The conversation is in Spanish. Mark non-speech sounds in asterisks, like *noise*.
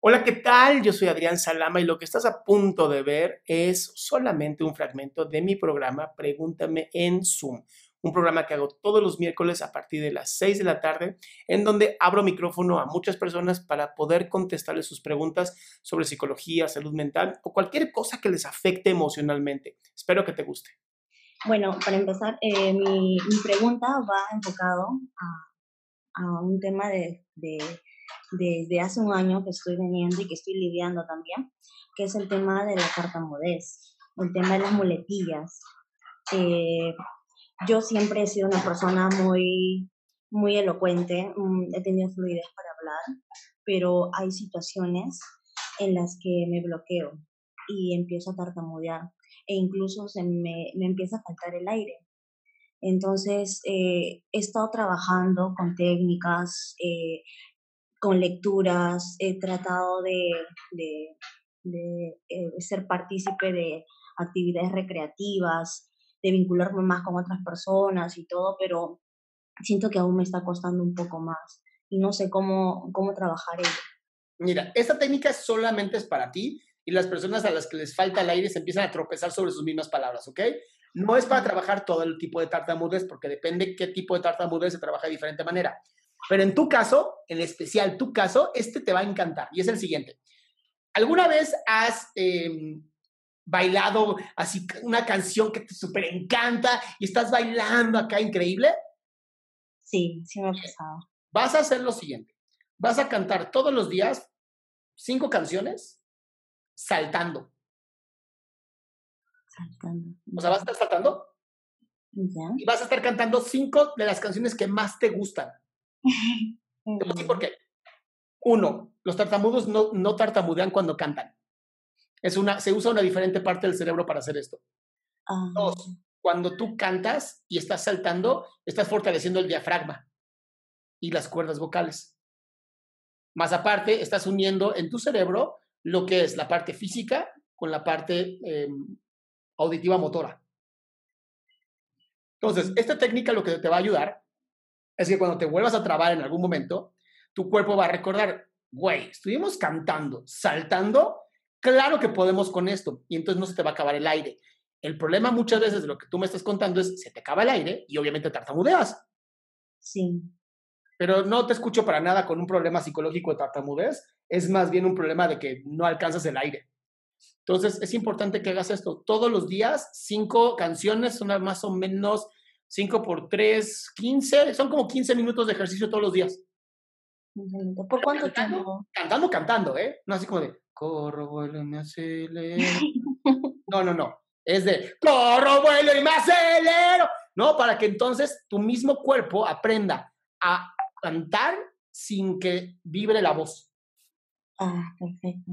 Hola, ¿qué tal? Yo soy Adrián Salama y lo que estás a punto de ver es solamente un fragmento de mi programa Pregúntame en Zoom, un programa que hago todos los miércoles a partir de las 6 de la tarde, en donde abro micrófono a muchas personas para poder contestarles sus preguntas sobre psicología, salud mental o cualquier cosa que les afecte emocionalmente. Espero que te guste. Bueno, para empezar, eh, mi, pregunta va enfocado a, un tema de desde hace un año que estoy teniendo y que estoy lidiando también, que es el tema de la tartamudez, el tema de las muletillas. Eh, yo siempre he sido una persona muy, muy elocuente, mm, he tenido fluidez para hablar, pero hay situaciones en las que me bloqueo y empiezo a tartamudear e incluso se me, me empieza a faltar el aire. Entonces, eh, he estado trabajando con técnicas, eh, con lecturas, he tratado de, de, de eh, ser partícipe de actividades recreativas, de vincularme más con otras personas y todo, pero siento que aún me está costando un poco más y no sé cómo, cómo trabajar ello. Mira, esta técnica solamente es para ti y las personas a las que les falta el aire se empiezan a tropezar sobre sus mismas palabras, ¿ok? No es para trabajar todo el tipo de tartamudez porque depende qué tipo de tartamudez se trabaja de diferente manera. Pero en tu caso, en especial tu caso, este te va a encantar y es el siguiente. ¿Alguna vez has em, bailado así una canción que te súper encanta y estás bailando acá increíble? Sí, sí me ha pasado. Vas a hacer lo siguiente. Vas a cantar todos los días cinco canciones saltando. Saltando. O sea, vas a estar saltando Ya. y vas a estar cantando cinco de las canciones que más te gustan. *laughs* Te voy a decir por qué. Uno, los tartamudos no, no tartamudean cuando cantan. Es una, se usa una diferente parte del cerebro para hacer esto. Ah, Dos, cuando tú cantas y estás saltando, estás fortaleciendo el diafragma y las cuerdas vocales. Más aparte, estás uniendo en tu cerebro lo que es la parte física con la parte eh, auditiva motora. Entonces, esta técnica lo que te va a ayudar es que cuando te vuelvas a trabar en algún momento, tu cuerpo va a recordar, güey, estuvimos cantando, saltando, claro que podemos con esto, y entonces no se te va a acabar el aire. El problema muchas veces de lo que tú me estás contando es, se te acaba el aire y obviamente tartamudeas, Sí. pero no te escucho para nada con un problema psicológico de tartamudez, es más bien un problema de que no alcanzas el aire. Entonces es importante que hagas esto todos los días, cinco canciones, son más o menos 5 por 3, 15, son como 15 minutos de ejercicio todos los días. ¿Por cuánto cantando, tiempo? Cantando, cantando, ¿eh? No así como de, corro, vuelo y me acelero. *laughs* no, no, no. Es de, corro, vuelo y me acelero. No, para que entonces tu mismo cuerpo aprenda a cantar sin que vibre la voz. Ah, perfecto.